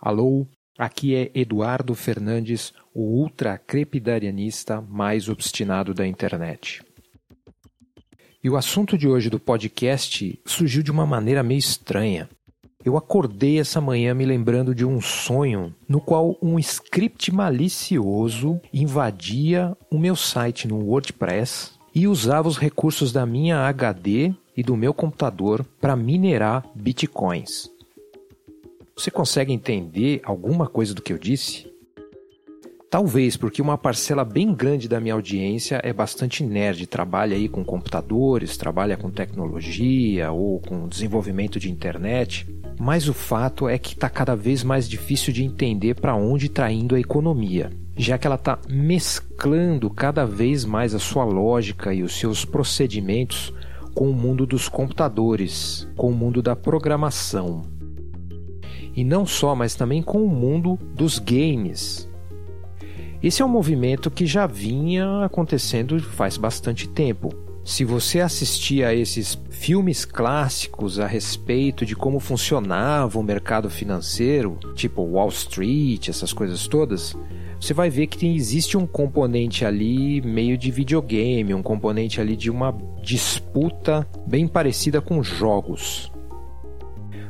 Alô, aqui é Eduardo Fernandes, o ultra crepidarianista mais obstinado da internet. E o assunto de hoje do podcast surgiu de uma maneira meio estranha. Eu acordei essa manhã me lembrando de um sonho no qual um script malicioso invadia o meu site no WordPress e usava os recursos da minha HD e do meu computador para minerar bitcoins. Você consegue entender alguma coisa do que eu disse? Talvez porque uma parcela bem grande da minha audiência é bastante nerd, trabalha aí com computadores, trabalha com tecnologia ou com desenvolvimento de internet, mas o fato é que está cada vez mais difícil de entender para onde está indo a economia, já que ela está mesclando cada vez mais a sua lógica e os seus procedimentos com o mundo dos computadores, com o mundo da programação. E não só, mas também com o mundo dos games. Esse é um movimento que já vinha acontecendo faz bastante tempo. Se você assistia a esses filmes clássicos a respeito de como funcionava o mercado financeiro, tipo Wall Street, essas coisas todas, você vai ver que existe um componente ali meio de videogame, um componente ali de uma disputa bem parecida com jogos.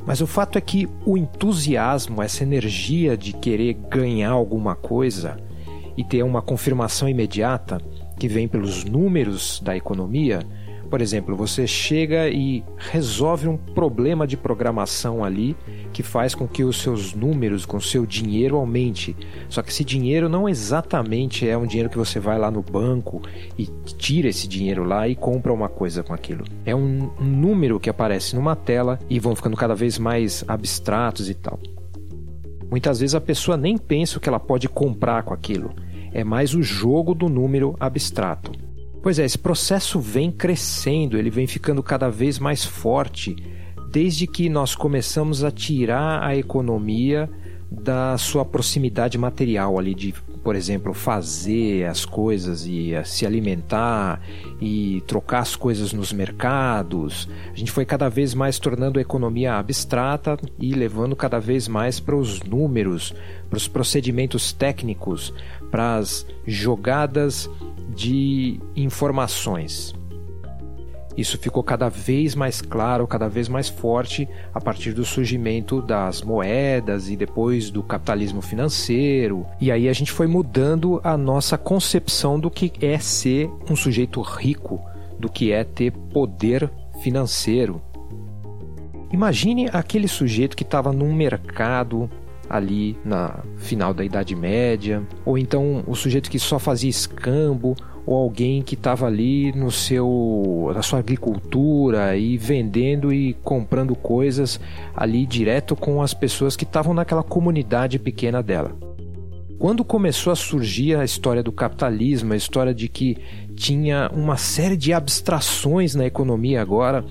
Mas o fato é que o entusiasmo, essa energia de querer ganhar alguma coisa e ter uma confirmação imediata que vem pelos números da economia, por exemplo, você chega e resolve um problema de programação ali que faz com que os seus números, com o seu dinheiro aumente. Só que esse dinheiro não exatamente é um dinheiro que você vai lá no banco e tira esse dinheiro lá e compra uma coisa com aquilo. É um, número que aparece numa tela e vão ficando cada vez mais abstratos e tal. Muitas vezes a pessoa nem pensa o que ela pode comprar com aquilo. É mais o jogo do número abstrato. Pois é, esse processo vem crescendo, ele vem ficando cada vez mais forte, desde que nós começamos a tirar a economia da sua proximidade material ali de, por exemplo, fazer as coisas e eh, se alimentar e trocar as coisas nos mercados. A gente foi cada vez mais tornando a economia abstrata e levando cada vez mais para os números, para os procedimentos técnicos, para as jogadas de informações. Isso ficou cada vez mais claro, cada vez mais forte a partir do surgimento das moedas e depois do capitalismo financeiro. E aí a gente foi mudando a nossa concepção do que é ser um sujeito rico, do que é ter poder financeiro. Imagine aquele sujeito que estava num mercado ali na final da Idade Média, ou então o sujeito que só fazia escambo, ou alguém que estava ali no seu na sua agricultura e vendendo e comprando coisas ali direto com as pessoas que estavam naquela comunidade pequena dela. Quando começou a surgir a história do capitalismo, a história de que tinha uma série de abstrações na economia agora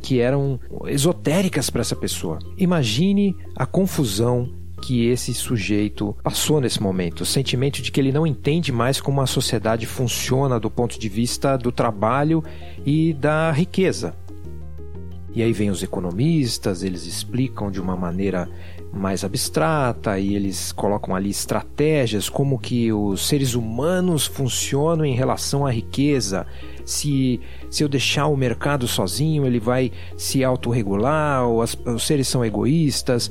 que eram esotéricas para essa pessoa. Imagine a confusão que esse sujeito passou nesse momento, o sentimento de que ele não entende mais como a sociedade funciona do ponto de vista do trabalho e da riqueza. E aí vem os economistas, eles explicam de uma maneira mais abstrata e eles colocam ali estratégias como que os seres humanos funcionam em relação à riqueza. Se, se eu deixar o mercado sozinho, ele vai se autorregular, ou as, os seres são egoístas.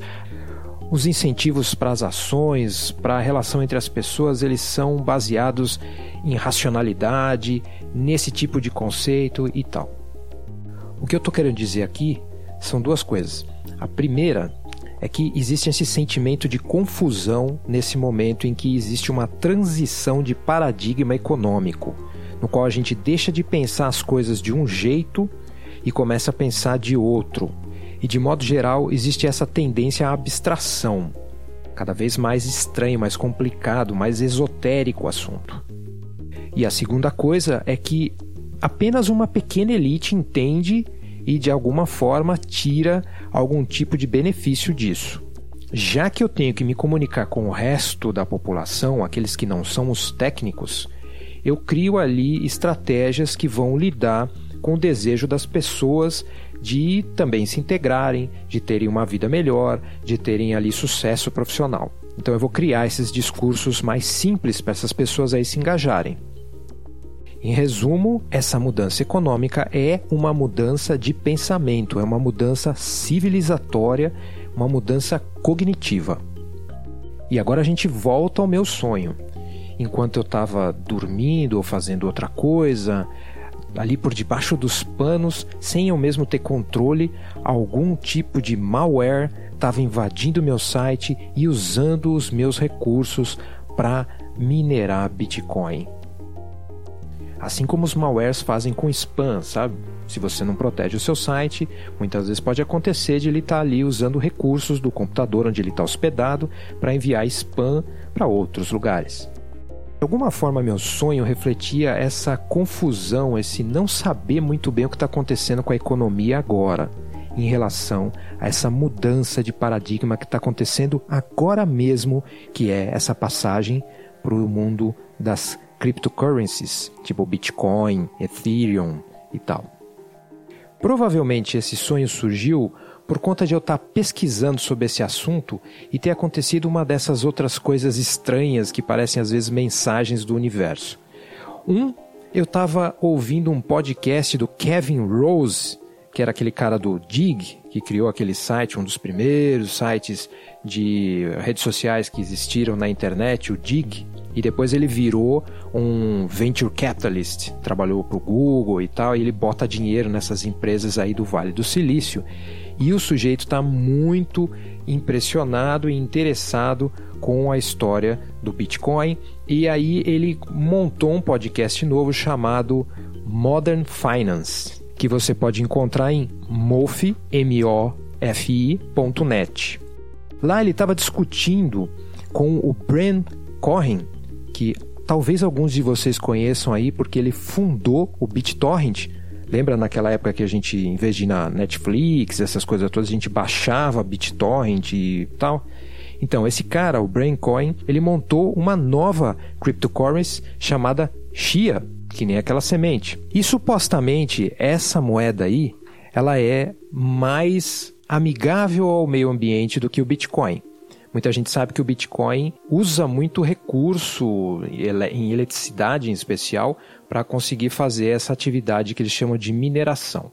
Os incentivos para as ações, para a relação entre as pessoas, eles são baseados em racionalidade, nesse tipo de conceito e tal. O que eu estou querendo dizer aqui são duas coisas. A primeira é que existe esse sentimento de confusão nesse momento em que existe uma transição de paradigma econômico, no qual a gente deixa de pensar as coisas de um jeito e começa a pensar de outro, e de modo geral, existe essa tendência à abstração. Cada vez mais estranho, mais complicado, mais esotérico o assunto. E a segunda coisa é que apenas uma pequena elite entende e de alguma forma tira algum tipo de benefício disso. Já que eu tenho que me comunicar com o resto da população, aqueles que não são os técnicos, eu crio ali estratégias que vão lidar com o desejo das pessoas de também se integrarem, de terem uma vida melhor, de terem ali sucesso profissional. Então eu vou criar esses discursos mais simples para essas pessoas aí se engajarem. Em resumo, essa mudança econômica é uma mudança de pensamento, é uma mudança civilizatória, uma mudança cognitiva. E agora a gente volta ao meu sonho. Enquanto eu estava dormindo ou fazendo outra coisa, ali por debaixo dos panos, sem eu mesmo ter controle, algum tipo de malware estava invadindo meu site e usando os meus recursos para minerar Bitcoin. Assim como os malwares fazem com spam, sabe? Se você não protege o seu site, muitas vezes pode acontecer de ele estar tá ali usando recursos do computador onde ele está hospedado para enviar spam para outros lugares. De alguma forma, meu sonho refletia essa confusão, esse não saber muito bem o que está acontecendo com a economia agora, em relação a essa mudança de paradigma que está acontecendo agora mesmo, que é essa passagem para o mundo das cryptocurrencies, tipo Bitcoin, Ethereum e tal. Provavelmente esse sonho surgiu por conta de eu estar pesquisando sobre esse assunto e ter acontecido uma dessas outras coisas estranhas que parecem às vezes mensagens do universo. Um, eu estava ouvindo um podcast do Kevin Rose, que era aquele cara do Dig, que criou aquele site, um dos primeiros sites de redes sociais que existiram na internet, o Dig, e depois ele virou um venture capitalist, trabalhou para o Google e tal, e ele bota dinheiro nessas empresas aí do Vale do Silício. E o sujeito está muito impressionado e interessado com a história do Bitcoin. E aí ele montou um podcast novo chamado Modern Finance, que você pode encontrar em mofi.net. Lá ele estava discutindo com o Bren Cohen, que talvez alguns de vocês conheçam aí porque ele fundou o BitTorrent Lembra naquela época que a gente, em vez de ir na Netflix, essas coisas todas, a gente baixava BitTorrent e tal? Então, esse cara, o Braincoin, ele montou uma nova cryptocurrency chamada Chia, que nem aquela semente. E supostamente essa moeda aí, ela é mais amigável ao meio ambiente do que o Bitcoin. Muita gente sabe que o Bitcoin usa muito recurso em eletricidade em especial para conseguir fazer essa atividade que eles chamam de mineração.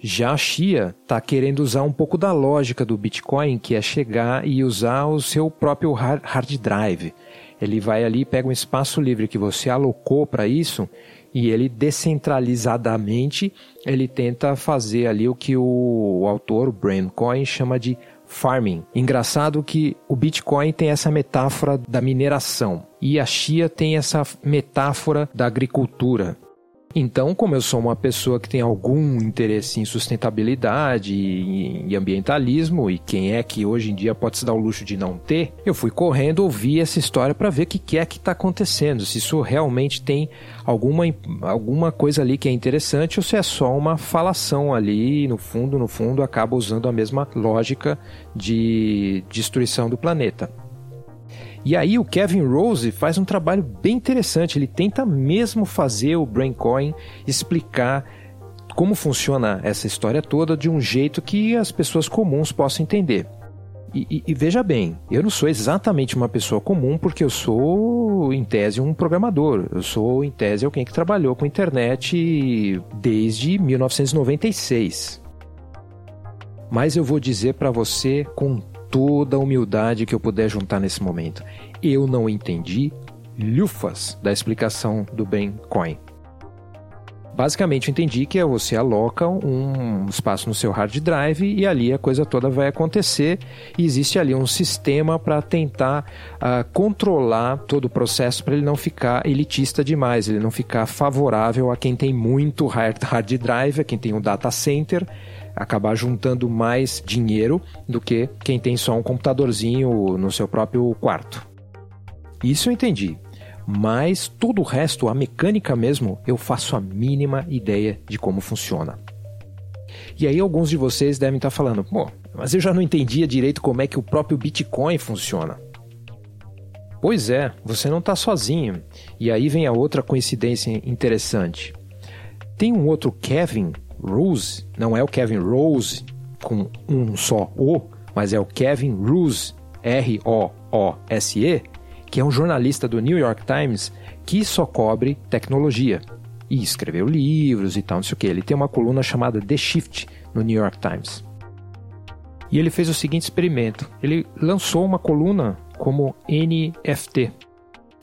Já a Chia está querendo usar um pouco da lógica do Bitcoin, que é chegar e usar o seu próprio hard drive. Ele vai ali, pega um espaço livre que você alocou para isso e ele descentralizadamente ele tenta fazer ali o que o, autor, o Brian Coin, chama de farming. Engraçado que o Bitcoin tem essa metáfora da mineração e a Chia tem essa metáfora da agricultura. Então, como eu sou uma pessoa que tem algum interesse em sustentabilidade e ambientalismo, e quem é que hoje em dia pode se dar o luxo de não ter, eu fui correndo ouvir essa história para ver o que é que está acontecendo, se isso realmente tem alguma, alguma coisa ali que é interessante ou se é só uma falação ali, no fundo, no fundo, acaba usando a mesma lógica de destruição do planeta. E aí o Kevin Rose faz um trabalho bem interessante, ele tenta mesmo fazer o Braincoin explicar como funciona essa história toda de um jeito que as pessoas comuns possam entender. E, e, e, veja bem, eu não sou exatamente uma pessoa comum porque eu sou, em tese, um programador. Eu sou, em tese, alguém que trabalhou com internet desde 1996. Mas eu vou dizer para você com toda a humildade que eu puder juntar nesse momento. Eu não entendi lufas da explicação do Bitcoin. Basicamente, eu entendi que você aloca um espaço no seu hard drive e ali a coisa toda vai acontecer. E existe ali um sistema para tentar uh, controlar todo o processo para ele não ficar elitista demais, ele não ficar favorável a quem tem muito hard drive, a quem tem um data center acabar juntando mais dinheiro do que quem tem só um computadorzinho no seu próprio quarto. Isso eu entendi. Mas todo o resto, a mecânica mesmo, eu faço a mínima ideia de como funciona. E aí alguns de vocês devem estar falando, pô, mas eu já não entendia direito como é que o próprio Bitcoin funciona. Pois é, você não está sozinho. E aí vem a outra coincidência interessante. Tem um outro Kevin Rose, não é o Kevin Rose com um só O, mas é o Kevin Rose, R-O-O-S-E, que é um jornalista do New York Times que só cobre tecnologia e escreveu livros e tal, não sei o que. Ele tem uma coluna chamada The Shift no New York Times. E ele fez o seguinte experimento: ele lançou uma coluna como NFT,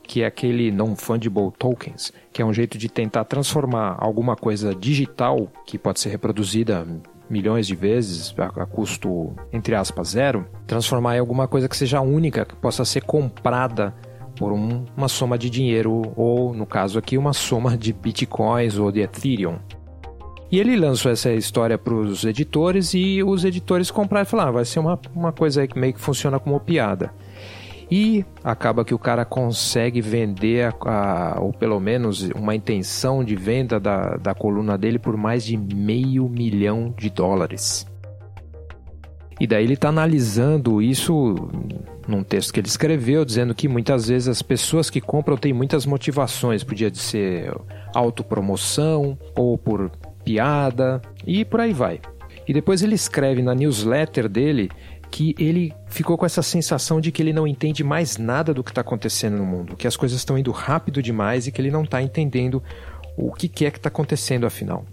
que é aquele non-fungible tokens, que é um jeito de tentar transformar alguma coisa digital que pode ser reproduzida milhões de vezes a, custo entre aspas zero, transformar em alguma coisa que seja única, que possa ser comprada por um, uma soma de dinheiro ou no caso aqui uma soma de bitcoins ou de Ethereum. E ele lançou essa história para os editores e os editores compraram e falaram: ah, vai ser uma, uma coisa que meio que funciona como piada. E acaba que o cara consegue vender, a, a, ou pelo menos uma intenção de venda da, da coluna dele por mais de meio milhão de dólares. E daí ele está analisando isso num texto que ele escreveu, dizendo que muitas vezes as pessoas que compram têm muitas motivações. Podia ser autopromoção ou por piada e por aí vai. E depois ele escreve na newsletter dele que ele ficou com essa sensação de que ele não entende mais nada do que está acontecendo no mundo, que as coisas estão indo rápido demais e que ele não está entendendo o que, é que está acontecendo afinal.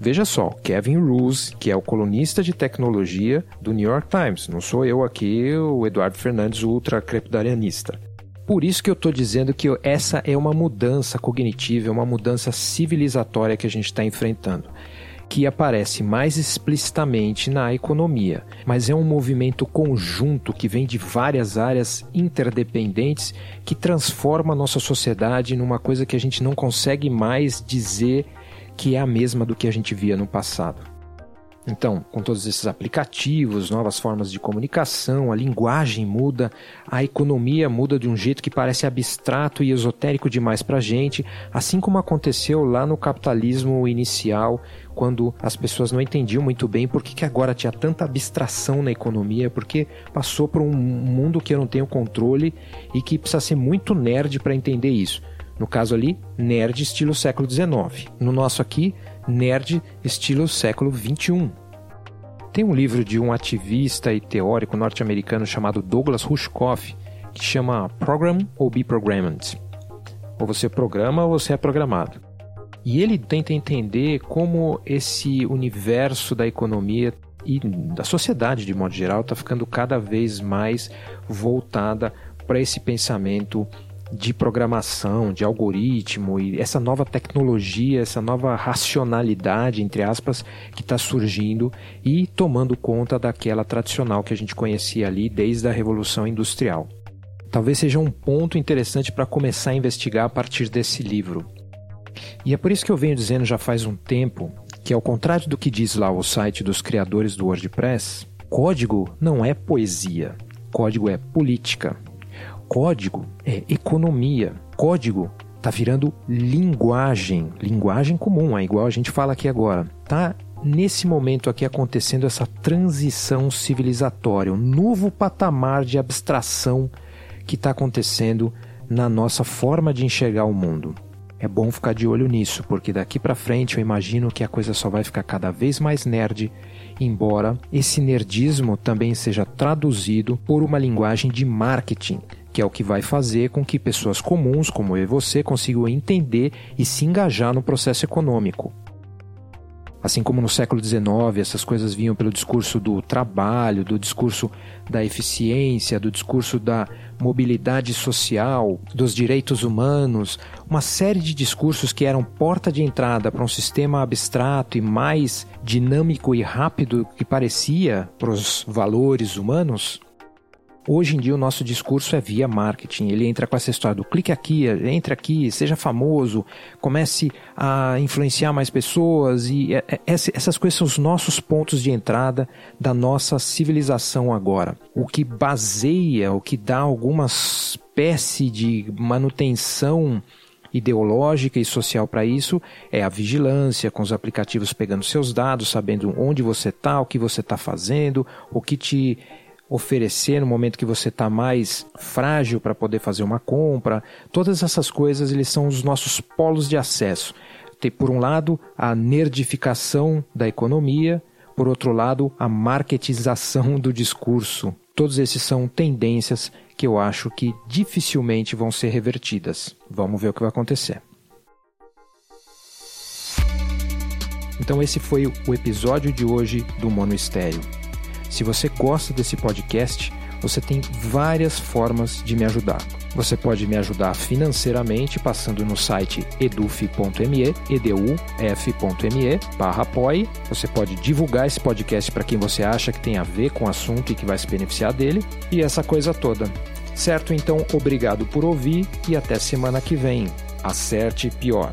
Veja só, Kevin Roose, que é o colunista de tecnologia do New York Times, não sou eu aqui, o Eduardo Fernandes, ultra crepidarianista. Por isso que eu estou dizendo que essa é uma mudança cognitiva, é uma mudança civilizatória que a gente está enfrentando que aparece mais explicitamente na economia, mas é um movimento conjunto que vem de várias áreas interdependentes que transforma a nossa sociedade numa coisa que a gente não consegue mais dizer que é a mesma do que a gente via no passado. Então, com todos esses aplicativos, novas formas de comunicação, a linguagem muda, a economia muda de um jeito que parece abstrato e esotérico demais para a gente, assim como aconteceu lá no capitalismo inicial, quando as pessoas não entendiam muito bem por que, que agora tinha tanta abstração na economia, porque passou por um mundo que eu não tenho controle e que precisa ser muito nerd para entender isso. No caso ali, nerd estilo século XIX. No nosso aqui, nerd estilo século XXI. Tem um livro de um ativista e teórico norte-americano chamado Douglas Rushkoff que chama Program or Be Programmed. Ou você programa ou você é programado. E ele tenta entender como esse universo da economia e da sociedade de modo geral está ficando cada vez mais voltada para esse pensamento de programação, de algoritmo e essa nova tecnologia, essa nova racionalidade, entre aspas, que está surgindo e tomando conta daquela tradicional que a gente conhecia ali desde a Revolução Industrial. Talvez seja um ponto interessante para começar a investigar a partir desse livro. E é por isso que eu venho dizendo já faz um tempo que, ao contrário do que diz lá o site dos criadores do WordPress, código não é poesia, código é política. Código é economia. Código tá virando linguagem, linguagem comum, é igual a gente fala aqui agora. Tá nesse momento aqui acontecendo essa transição civilizatória, um novo patamar de abstração que está acontecendo na nossa forma de enxergar o mundo. É bom ficar de olho nisso, porque daqui para frente eu imagino que a coisa só vai ficar cada vez mais nerd, embora esse nerdismo também seja traduzido por uma linguagem de marketing que é o que vai fazer com que pessoas comuns, como eu e você, consigam entender e se engajar no processo econômico. Assim como no século XIX essas coisas vinham pelo discurso do trabalho, do discurso da eficiência, do discurso da mobilidade social, dos direitos humanos, uma série de discursos que eram porta de entrada para um sistema abstrato e mais dinâmico e rápido que parecia para os valores humanos, Hoje em dia o nosso discurso é via marketing. Ele entra com essa história do clique aqui, entre aqui, seja famoso, comece a influenciar mais pessoas e é, é, essas coisas são os nossos pontos de entrada da nossa civilização agora. O que baseia, o que dá alguma espécie de manutenção ideológica e social para isso é a vigilância, com os aplicativos pegando seus dados, sabendo onde você está, o que você está fazendo, o que te oferecer no momento que você está mais frágil para poder fazer uma compra. Todas essas coisas eles são os nossos polos de acesso. ter, por um lado, a nerdificação da economia, por outro lado, a marketização do discurso. Todos esses são tendências que eu acho que dificilmente vão ser revertidas. Vamos ver o que vai acontecer. Então esse foi o episódio de hoje do Mono Estéreo. Se você gosta desse podcast, você tem várias formas de me ajudar. Você pode me ajudar financeiramente passando no site eduf.me, eduf.me, barra. Você pode divulgar esse podcast para quem você acha que tem a ver com o assunto e que vai se beneficiar dele. E essa coisa toda. Certo? Então, obrigado por ouvir e até semana que vem. Acerte pior.